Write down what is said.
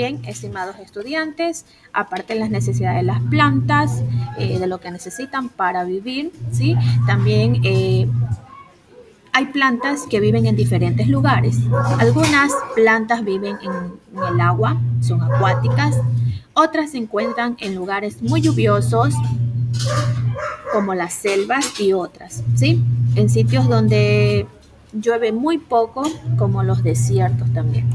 Estimados estudiantes, aparte de las necesidades de las plantas, eh, de lo que necesitan para vivir, ¿sí? También eh, hay plantas que viven en diferentes lugares. Algunas plantas viven en, el agua, son acuáticas. Otras se encuentran en lugares muy lluviosos, como las selvas y otras, ¿sí? En sitios donde llueve muy poco, como los desiertos también.